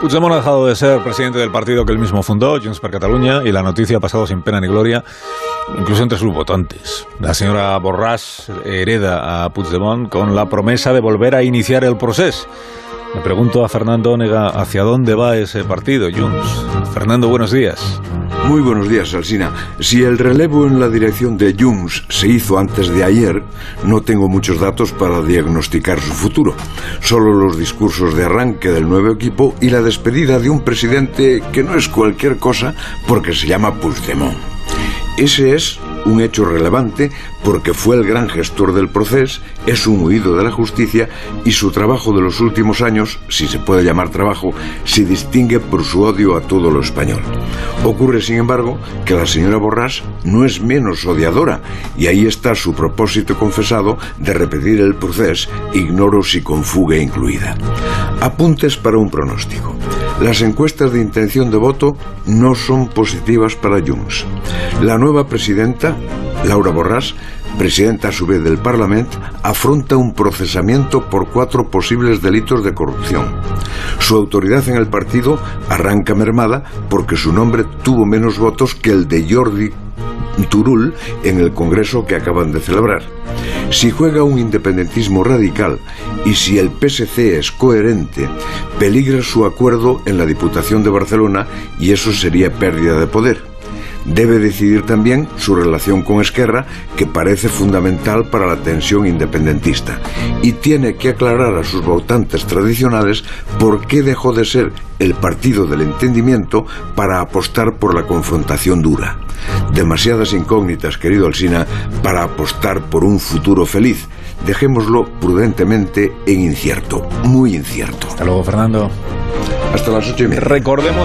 Puigdemont ha dejado de ser presidente del partido que él mismo fundó, Junts per Catalunya, y la noticia ha pasado sin pena ni gloria, incluso entre sus votantes. La señora Borràs hereda a Puigdemont con la promesa de volver a iniciar el proceso. Me pregunto a Fernando Onega hacia dónde va ese partido, Junts. Fernando, buenos días. Muy buenos días, Alsina. Si el relevo en la dirección de Junts se hizo antes de ayer, no tengo muchos datos para diagnosticar su futuro. Solo los discursos de arranque del nuevo equipo y la despedida de un presidente que no es cualquier cosa porque se llama Puigdemont. Ese es un hecho relevante porque fue el gran gestor del proceso, es un huido de la justicia y su trabajo de los últimos años, si se puede llamar trabajo, se distingue por su odio a todo lo español. Ocurre, sin embargo, que la señora Borrás no es menos odiadora y ahí está su propósito confesado de repetir el proceso, ignoro si con fuga incluida. Apuntes para un pronóstico. Las encuestas de intención de voto no son positivas para Junts. La nueva presidenta, Laura Borràs, presidenta a su vez del Parlamento, afronta un procesamiento por cuatro posibles delitos de corrupción. Su autoridad en el partido arranca mermada porque su nombre tuvo menos votos que el de Jordi Turul en el Congreso que acaban de celebrar. Si juega un independentismo radical y si el PSC es coherente, peligra su acuerdo en la Diputación de Barcelona y eso sería pérdida de poder. Debe decidir también su relación con Esquerra, que parece fundamental para la tensión independentista. Y tiene que aclarar a sus votantes tradicionales por qué dejó de ser el partido del entendimiento para apostar por la confrontación dura. Demasiadas incógnitas, querido Alsina, para apostar por un futuro feliz. Dejémoslo prudentemente en incierto, muy incierto. Hasta luego, Fernando. Hasta las ocho y media. Recordemos